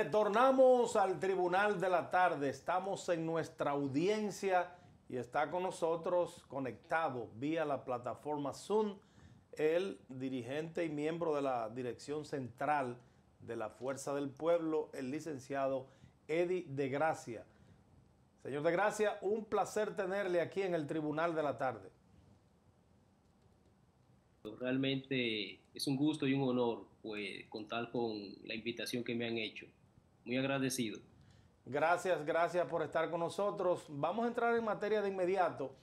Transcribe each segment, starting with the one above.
Retornamos al Tribunal de la Tarde. Estamos en nuestra audiencia y está con nosotros conectado vía la plataforma Zoom el dirigente y miembro de la Dirección Central de la Fuerza del Pueblo, el licenciado Eddie de Gracia. Señor de Gracia, un placer tenerle aquí en el Tribunal de la Tarde. Realmente es un gusto y un honor pues, contar con la invitación que me han hecho. Muy agradecido. Gracias, gracias por estar con nosotros. Vamos a entrar en materia de inmediato.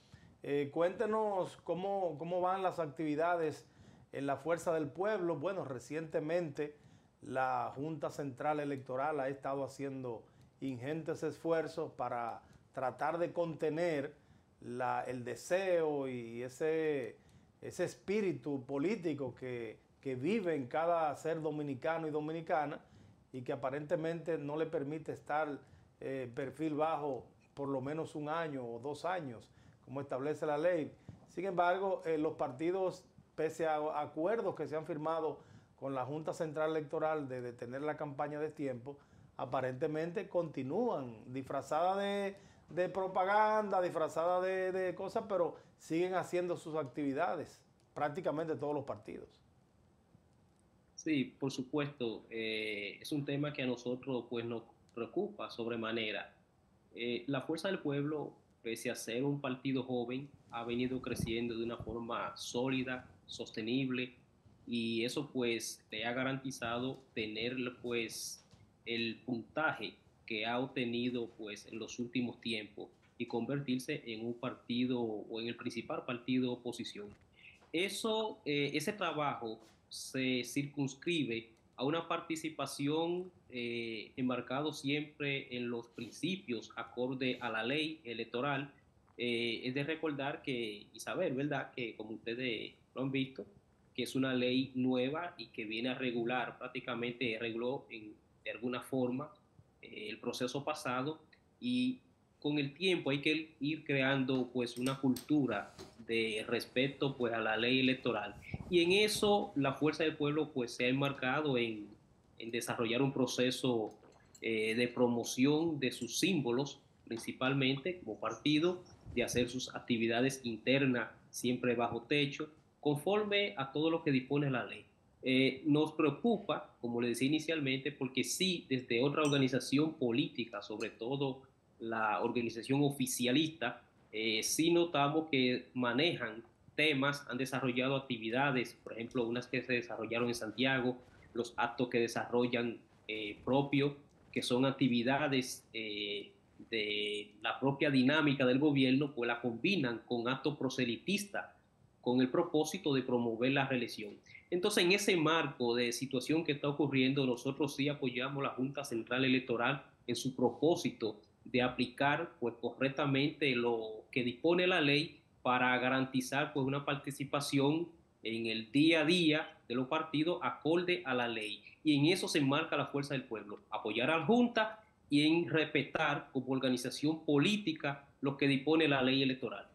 Eh, cuéntenos cómo, cómo van las actividades en la Fuerza del Pueblo. Bueno, recientemente la Junta Central Electoral ha estado haciendo ingentes esfuerzos para tratar de contener el deseo y ese, ese espíritu político que, vive en cada ser dominicano y dominicana y que aparentemente no le permite estar eh, perfil bajo por lo menos un año o dos años, como establece la ley. Sin embargo, eh, los partidos, pese a acuerdos que se han firmado con la Junta Central Electoral de detener la campaña de tiempo, aparentemente continúan disfrazadas de, propaganda, disfrazadas de, cosas, pero siguen haciendo sus actividades, prácticamente todos los partidos. Sí, por supuesto, eh, es un tema que a nosotros pues nos preocupa sobremanera. Eh, la Fuerza del Pueblo, pese a ser un partido joven, ha venido creciendo de una forma sólida, sostenible, y eso pues le ha garantizado tener pues el puntaje que ha obtenido pues en los últimos tiempos y convertirse en un partido o en el principal partido de oposición. Eso, eh, ese trabajo se circunscribe a una participación eh, enmarcado siempre en los principios acorde a la ley electoral. Eh, es de recordar que, y saber, ¿verdad?, que como ustedes lo han visto, que es una ley nueva y que viene a regular, prácticamente reguló de alguna forma eh, el proceso pasado y con el tiempo hay que ir creando pues una cultura de respeto pues a la ley electoral. Y en eso la fuerza del pueblo pues se ha enmarcado en, desarrollar un proceso eh, de promoción de sus símbolos principalmente como partido de hacer sus actividades internas siempre bajo techo conforme a todo lo que dispone la ley. Eh, nos preocupa, como le decía inicialmente, porque sí, desde otra organización política, sobre todo la organización oficialista, eh, sí notamos que manejan temas, han desarrollado actividades, por ejemplo, unas que se desarrollaron en Santiago, los actos que desarrollan eh, propios, que son actividades de la propia dinámica del gobierno, pues la combinan con actos proselitistas con el propósito de promover la reelección. Entonces, en ese marco de situación que está ocurriendo, nosotros sí apoyamos la Junta Central Electoral en su propósito de aplicar pues, correctamente lo que dispone la ley para garantizar pues, una participación en el día a día de los partidos acorde a la ley. Y en eso se enmarca la fuerza del pueblo, apoyar a la Junta y en respetar como organización política lo que dispone la ley electoral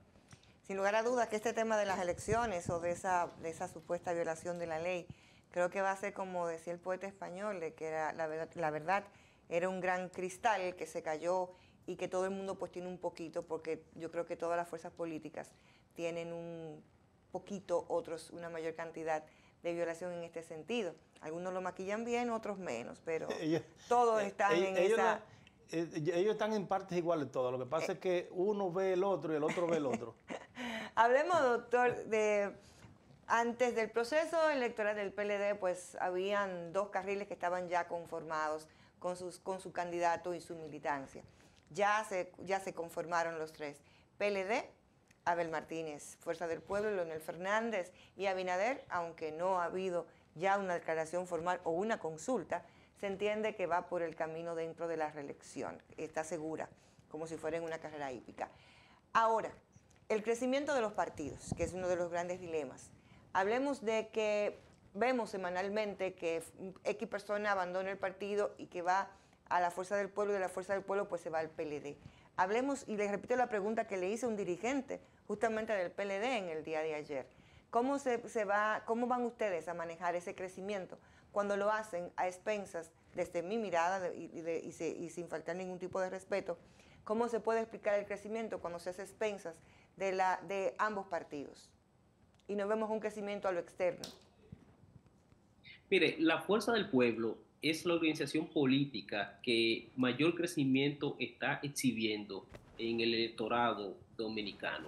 sin lugar a dudas que este tema de las elecciones o de esa, de esa supuesta violación de la ley, creo que va a ser como decía el poeta español, de que era, la, verdad, la verdad era un gran cristal que se cayó y que todo el mundo pues tiene un poquito, porque yo creo que todas las fuerzas políticas tienen un poquito, otros una mayor cantidad de violación en este sentido. Algunos lo maquillan bien, otros menos, pero todos están en esa... Eh, ellos están en partes iguales todos. Lo que pasa es que uno ve el otro y el otro ve el otro. Hablemos, doctor, de antes del proceso electoral del PLD, pues habían dos carriles que estaban ya conformados con, sus, con su candidato y su militancia. Ya se, ya se conformaron los tres. PLD, Abel Martínez, Fuerza del Pueblo, Leonel Fernández y Abinader, aunque no ha habido ya una declaración formal o una consulta, se entiende que va por el camino dentro de la reelección, está segura, como si fuera en una carrera hípica. Ahora, el crecimiento de los partidos, que es uno de los grandes dilemas. Hablemos de que vemos semanalmente que X persona abandona el partido y que va a la Fuerza del Pueblo y de la Fuerza del Pueblo pues se va al PLD. Hablemos, y les repito la pregunta que le hice a un dirigente justamente del PLD en el día de ayer. ¿Cómo, se, se va, ¿Cómo van ustedes a manejar ese crecimiento cuando lo hacen a expensas, desde mi mirada y, y, sin faltar ningún tipo de respeto, cómo se puede explicar el crecimiento cuando se hace expensas de, la, de ambos partidos y no vemos un crecimiento a lo externo? Mire, la Fuerza del Pueblo es la organización política que mayor crecimiento está exhibiendo en el electorado dominicano.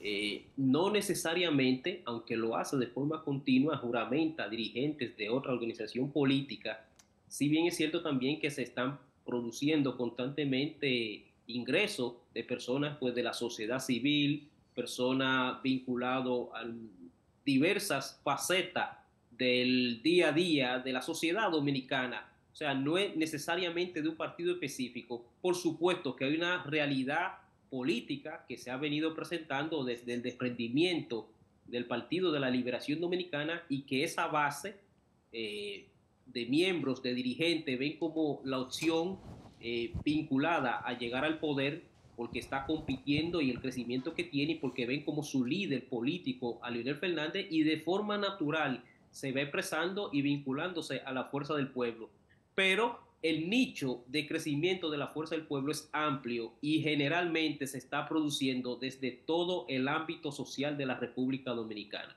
Eh, no necesariamente, aunque lo hace de forma continua, juramenta dirigentes de otra organización política, si bien es cierto también que se están produciendo constantemente ingresos de personas pues, de la sociedad civil, personas vinculadas a diversas facetas del día a día de la sociedad dominicana. O sea, no es necesariamente de un partido específico. Por supuesto que hay una realidad política que se ha venido presentando desde el desprendimiento del Partido de la Liberación Dominicana y que esa base eh, de miembros, de dirigentes, ven como la opción eh, vinculada a llegar al poder porque está compitiendo y el crecimiento que tiene porque ven como su líder político a Leonel Fernández y de forma natural se va expresando y vinculándose a la fuerza del pueblo. Pero el nicho de crecimiento de la fuerza del pueblo es amplio y generalmente se está produciendo desde todo el ámbito social de la República Dominicana.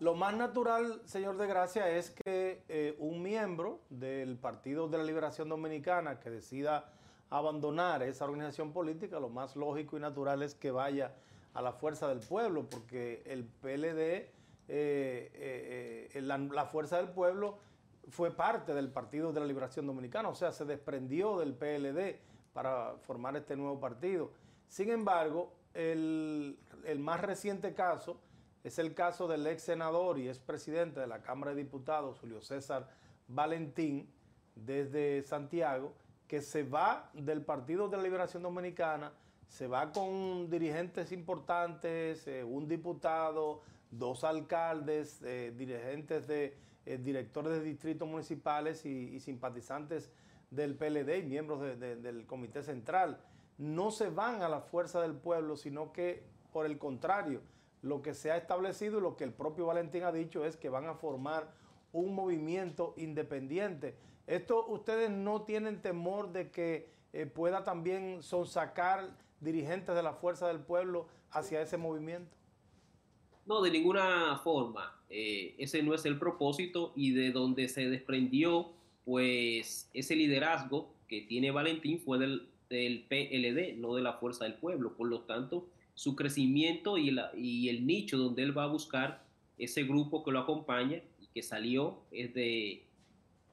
Lo más natural, señor de Gracia, es que eh, un miembro del Partido de la Liberación Dominicana que decida abandonar esa organización política, lo más lógico y natural es que vaya a la fuerza del pueblo, porque el PLD, eh, la fuerza del pueblo, fue parte del Partido de la Liberación Dominicana, o sea, se desprendió del PLD para formar este nuevo partido. Sin embargo, el, más reciente caso es el caso del ex senador y ex presidente de la Cámara de Diputados, Julio César Valentín, desde Santiago, que se va del Partido de la Liberación Dominicana, se va con dirigentes importantes, eh, un diputado, dos alcaldes, eh, dirigentes de eh, directores de distritos municipales y, simpatizantes del PLD y miembros del Comité Central. No se van a la fuerza del pueblo, sino que, por el contrario, lo que se ha establecido y lo que el propio Valentín ha dicho es que van a formar un movimiento independiente. Esto ustedes no tienen temor de que eh, pueda también sonsacar dirigentes de la fuerza del pueblo hacia ese movimiento. No, de ninguna forma. Eh, ese no es el propósito y de donde se desprendió, pues, ese liderazgo que tiene Valentín fue del, PLD, no de la Fuerza del Pueblo. Por lo tanto, su crecimiento y, la, y el nicho donde él va a buscar ese grupo que lo acompaña y que salió es de,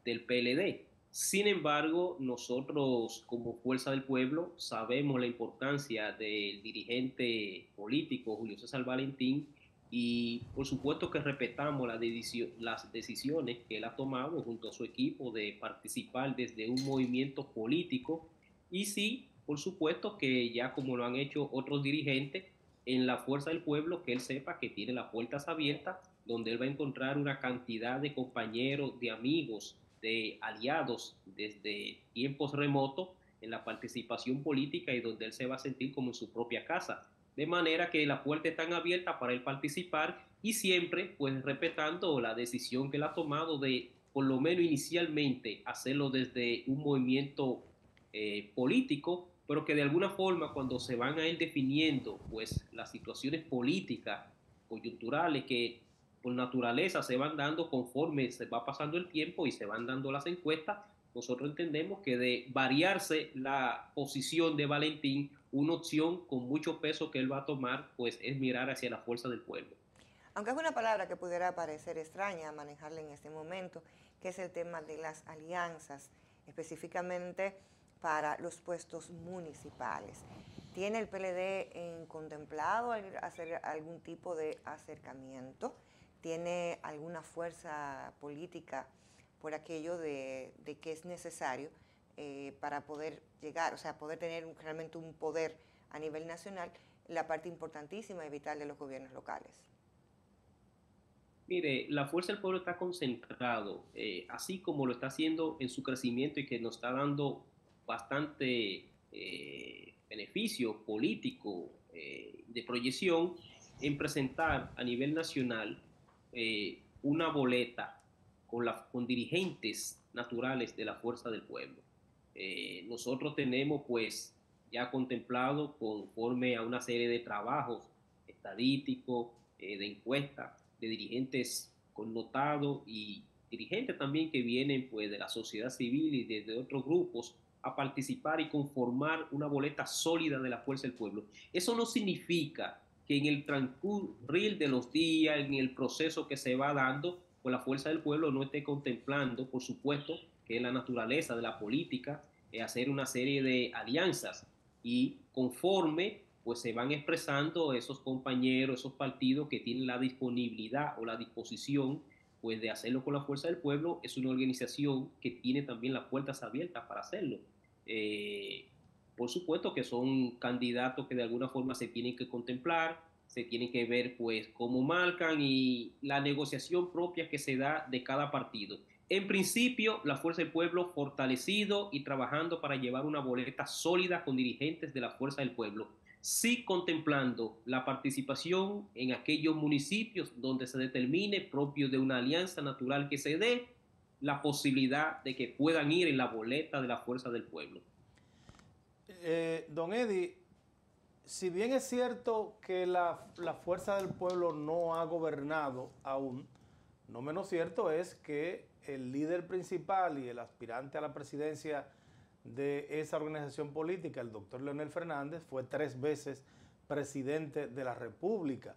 del PLD. Sin embargo, nosotros como Fuerza del Pueblo sabemos la importancia del dirigente político Julio César Valentín y por supuesto que respetamos las decisiones que él ha tomado junto a su equipo de participar desde un movimiento político. Y sí, por supuesto que ya como lo han hecho otros dirigentes en la fuerza del pueblo, que él sepa que tiene las puertas abiertas, donde él va a encontrar una cantidad de compañeros, de amigos, de aliados desde tiempos remotos en la participación política y donde él se va a sentir como en su propia casa de manera que la puerta está abierta para él participar y siempre pues respetando la decisión que él ha tomado de por lo menos inicialmente hacerlo desde un movimiento eh, político, pero que de alguna forma cuando se van a ir definiendo pues las situaciones políticas, coyunturales que por naturaleza se van dando conforme se va pasando el tiempo y se van dando las encuestas, nosotros entendemos que de variarse la posición de Valentín una opción con mucho peso que él va a tomar, pues es mirar hacia la fuerza del pueblo. Aunque es una palabra que pudiera parecer extraña manejarla en este momento, que es el tema de las alianzas, específicamente para los puestos municipales. ¿Tiene el PLD en contemplado hacer algún tipo de acercamiento? ¿Tiene alguna fuerza política por aquello de, de que es necesario eh, para poder llegar, o sea, poder tener realmente un poder a nivel nacional, la parte importantísima y vital de los gobiernos locales. Mire, la fuerza del pueblo está concentrado, eh, así como lo está haciendo en su crecimiento y que nos está dando bastante eh, beneficio político de proyección, en presentar a nivel nacional una boleta con, con dirigentes naturales de la fuerza del pueblo. Eh, nosotros tenemos pues ya contemplado conforme a una serie de trabajos estadísticos, eh, de encuestas, de dirigentes connotados y dirigentes también que vienen pues de la sociedad civil y de, de otros grupos a participar y conformar una boleta sólida de la fuerza del pueblo. Eso no significa que en el transcurrir de los días, en el proceso que se va dando, pues la fuerza del pueblo no esté contemplando, por supuesto, que es la naturaleza de la política, hacer una serie de alianzas y conforme pues se van expresando esos compañeros, esos partidos que tienen la disponibilidad o la disposición pues de hacerlo con la fuerza del pueblo, es una organización que tiene también las puertas abiertas para hacerlo. Eh, por supuesto que son candidatos que de alguna forma se tienen que contemplar, se tienen que ver pues cómo marcan y la negociación propia que se da de cada partido. En principio, la Fuerza del Pueblo fortalecido y trabajando para llevar una boleta sólida con dirigentes de la Fuerza del Pueblo, sí contemplando la participación en aquellos municipios donde se determine propio de una alianza natural que se dé la posibilidad de que puedan ir en la boleta de la Fuerza del Pueblo. Eh, don Eddie, si bien es cierto que la, la Fuerza del Pueblo no ha gobernado aún, no menos cierto es que el líder principal y el aspirante a la presidencia de esa organización política, el doctor Leonel Fernández, fue tres veces presidente de la República.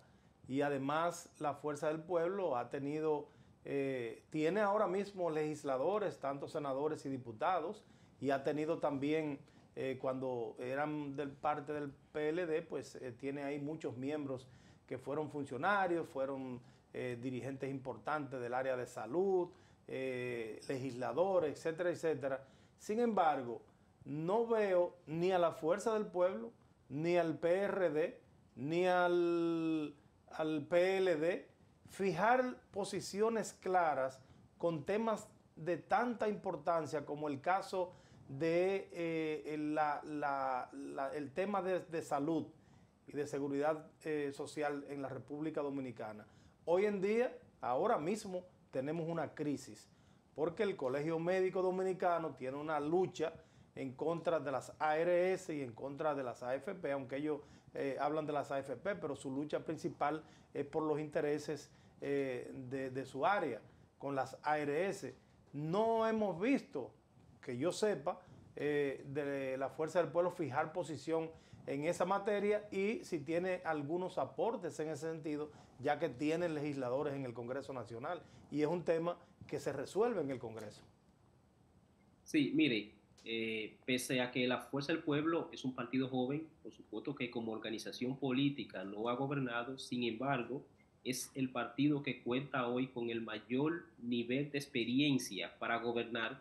Y además la Fuerza del Pueblo ha tenido, eh, tiene ahora mismo legisladores, tanto senadores y diputados, y ha tenido también, eh, cuando eran del parte del PLD, pues eh, tiene ahí muchos miembros que fueron funcionarios, fueron dirigentes importantes del área de salud, legisladores, etcétera, etcétera sin embargo, no veo ni a la Fuerza del Pueblo, ni al PRD, ni al, PLD fijar posiciones claras con temas de tanta importancia como el caso de eh, el, tema de, salud y de seguridad eh, social en la República Dominicana. Hoy en día, ahora mismo, tenemos una crisis porque el Colegio Médico Dominicano tiene una lucha en contra de las ARS y en contra de las AFP, aunque ellos eh, hablan de las AFP, pero su lucha principal es por los intereses eh, de, su área con las ARS. No hemos visto, que yo sepa, eh, de la Fuerza del Pueblo fijar posición en esa materia y si tiene algunos aportes en ese sentido, ya que tiene legisladores en el Congreso Nacional. Y es un tema que se resuelve en el Congreso. Sí, mire, eh, pese a que la Fuerza del Pueblo es un partido joven, por supuesto que como organización política no ha gobernado, sin embargo, es el partido que cuenta hoy con el mayor nivel de experiencia para gobernar,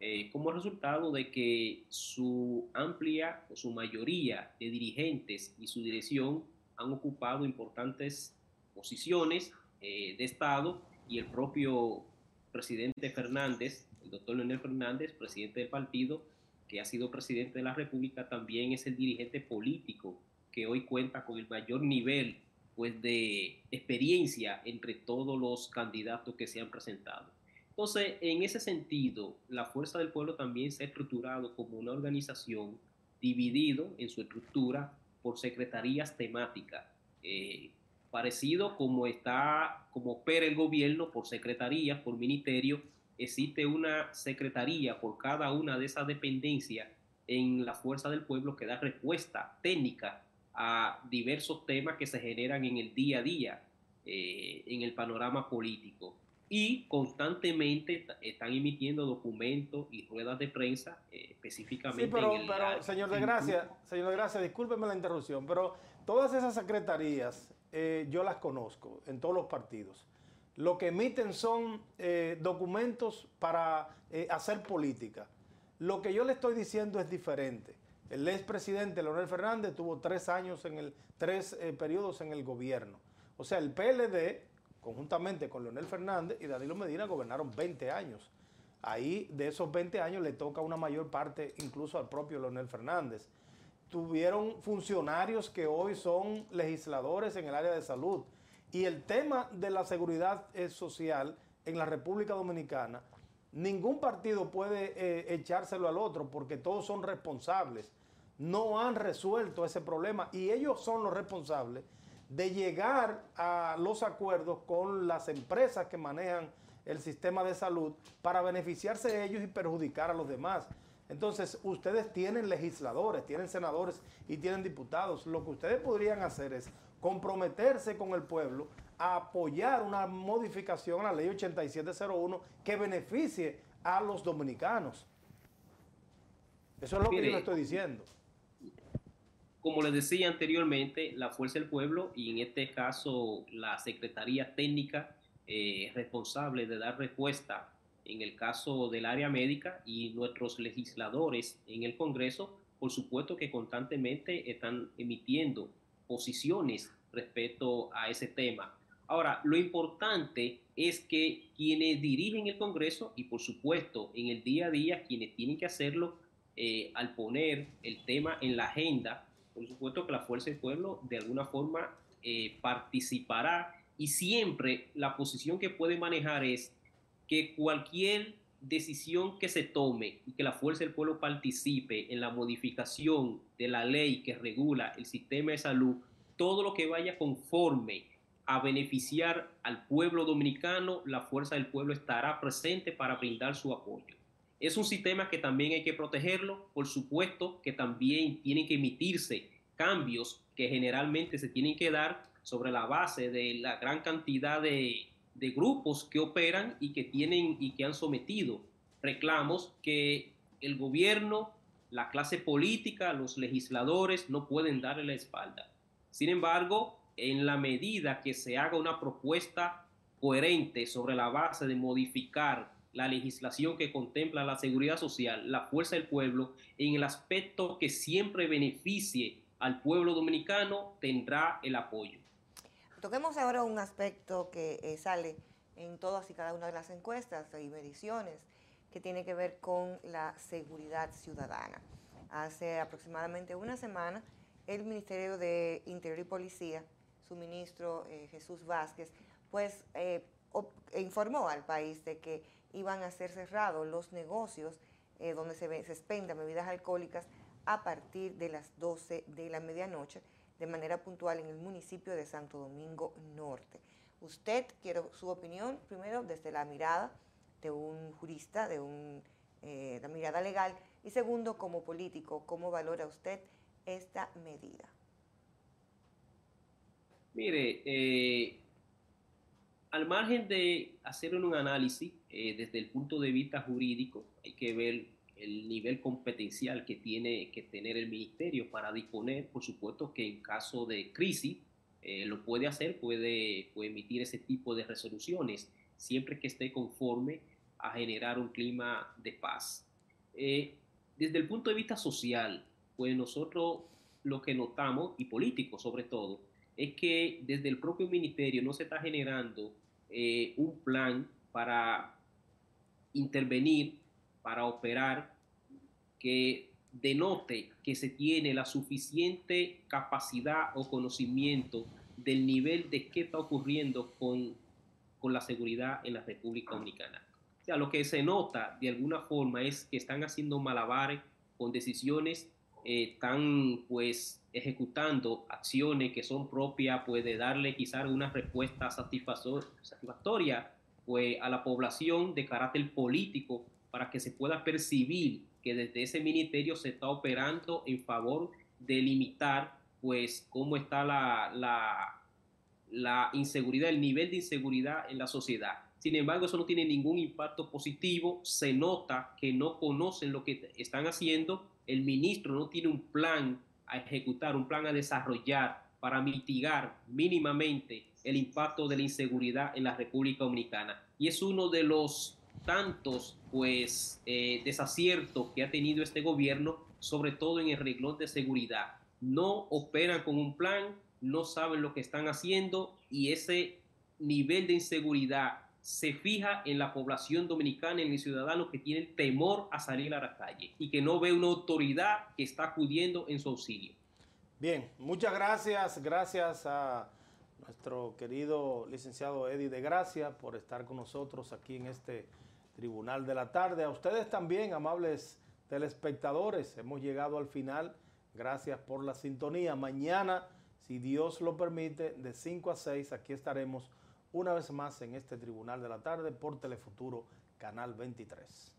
eh, como resultado de que su amplia o su mayoría de dirigentes y su dirección han ocupado importantes posiciones eh, de Estado y el propio presidente Fernández, el doctor Leonel Fernández, presidente del partido, que ha sido presidente de la República, también es el dirigente político que hoy cuenta con el mayor nivel pues, de experiencia entre todos los candidatos que se han presentado. Entonces, en ese sentido, la Fuerza del Pueblo también se ha estructurado como una organización dividido en su estructura por secretarías temáticas. Eh, parecido como está, como opera el gobierno por secretaría, por ministerio, existe una secretaría por cada una de esas dependencias en la fuerza del pueblo que da respuesta técnica a diversos temas que se generan en el día a día eh, en el panorama político y constantemente están emitiendo documentos y ruedas de prensa eh, específicamente. Sí, pero, pero señor de Gracia, señor de Gracia, discúlpeme la interrupción, pero todas esas secretarías eh, yo las conozco en todos los partidos. Lo que emiten son eh, documentos para hacer política. Lo que yo le estoy diciendo es diferente. El expresidente Leonel Fernández tuvo tres años en el, tres periodos en el gobierno. O sea, el PLD, conjuntamente con Leonel Fernández y Danilo Medina, gobernaron 20 años. Ahí, de esos 20 años, le toca una mayor parte incluso al propio Leonel Fernández. tuvieron funcionarios que hoy son legisladores en el área de salud. Y el tema de la seguridad social en la República Dominicana, ningún partido puede eh, echárselo al otro porque todos son responsables. No han resuelto ese problema y ellos son los responsables de llegar a los acuerdos con las empresas que manejan el sistema de salud para beneficiarse de ellos y perjudicar a los demás. Entonces, ustedes tienen legisladores, tienen senadores y tienen diputados. Lo que ustedes podrían hacer es comprometerse con el pueblo a apoyar una modificación a la ley 8701 que beneficie a los dominicanos. Eso es lo que yo estoy diciendo. Como les decía anteriormente, la Fuerza del Pueblo y en este caso la Secretaría Técnica eh, responsable de dar respuesta en el caso del área médica y nuestros legisladores en el Congreso, por supuesto que constantemente están emitiendo posiciones respecto a ese tema. Ahora, lo importante es que quienes dirigen el Congreso y por supuesto en el día a día quienes tienen que hacerlo eh, al poner el tema en la agenda, por supuesto que la Fuerza del Pueblo de alguna forma eh, participará y siempre la posición que puede manejar es que cualquier decisión que se tome y que la Fuerza del Pueblo participe en la modificación de la ley que regula el sistema de salud, todo lo que vaya conforme a beneficiar al pueblo dominicano, la Fuerza del Pueblo estará presente para brindar su apoyo. Es un sistema que también hay que protegerlo, por supuesto que también tienen que emitirse cambios que generalmente se tienen que dar sobre la base de la gran cantidad de, de grupos que operan y que tienen y que han sometido reclamos que el gobierno, la clase política, los legisladores no pueden darle la espalda. Sin embargo, en la medida que se haga una propuesta coherente sobre la base de modificar la legislación que contempla la seguridad social, la fuerza del pueblo, en el aspecto que siempre beneficie al pueblo dominicano, tendrá el apoyo. Toquemos ahora un aspecto que eh, sale en todas y cada una de las encuestas y mediciones que tiene que ver con la seguridad ciudadana. Hace aproximadamente una semana, el Ministerio de Interior y Policía, su ministro eh, Jesús Vázquez, pues eh, informó al país de que iban a ser cerrados los negocios donde se, se expendan bebidas alcohólicas a partir de las 12 de la medianoche de manera puntual en el municipio de Santo Domingo Norte. Usted, quiero su opinión, primero desde la mirada de un jurista, de un, eh, la mirada legal, y segundo, como político, ¿cómo valora usted esta medida? Mire, eh, al margen de hacer un análisis eh, desde el punto de vista jurídico, hay que ver el nivel competencial que tiene que tener el ministerio para disponer, por supuesto que en caso de crisis eh, lo puede hacer, puede, emitir ese tipo de resoluciones, siempre que esté conforme a generar un clima de paz. Eh, desde el punto de vista social, pues nosotros lo que notamos, y político sobre todo, es que desde el propio ministerio no se está generando eh, un plan para intervenir para operar que denote que se tiene la suficiente capacidad o conocimiento del nivel de qué está ocurriendo con, con la seguridad en la República Dominicana. O sea, lo que se nota de alguna forma es que están haciendo malabares con decisiones, están pues ejecutando acciones que son propias, puede darle quizás una respuesta satisfactoria pues, a la población de carácter político para que se pueda percibir que desde ese ministerio se está operando en favor de limitar pues cómo está la, la, la inseguridad, el nivel de inseguridad en la sociedad. Sin embargo, eso no tiene ningún impacto positivo, se nota que no conocen lo que están haciendo, el ministro no tiene un plan a ejecutar, un plan a desarrollar para mitigar mínimamente el impacto de la inseguridad en la República Dominicana. Y es uno de los tantos pues eh, desaciertos que ha tenido este gobierno, sobre todo en el reglón de seguridad. No operan con un plan, no saben lo que están haciendo y ese nivel de inseguridad se fija en la población dominicana, en el ciudadano que tiene temor a salir a la calle y que no ve una autoridad que está acudiendo en su auxilio. Bien, muchas gracias, gracias a nuestro querido licenciado Eddie de Gracia por estar con nosotros aquí en este Tribunal de la Tarde. A ustedes también, amables telespectadores, hemos llegado al final. Gracias por la sintonía. Mañana, si Dios lo permite, de 5 a 6, aquí estaremos una vez más en este Tribunal de la Tarde por Telefuturo, Canal 23.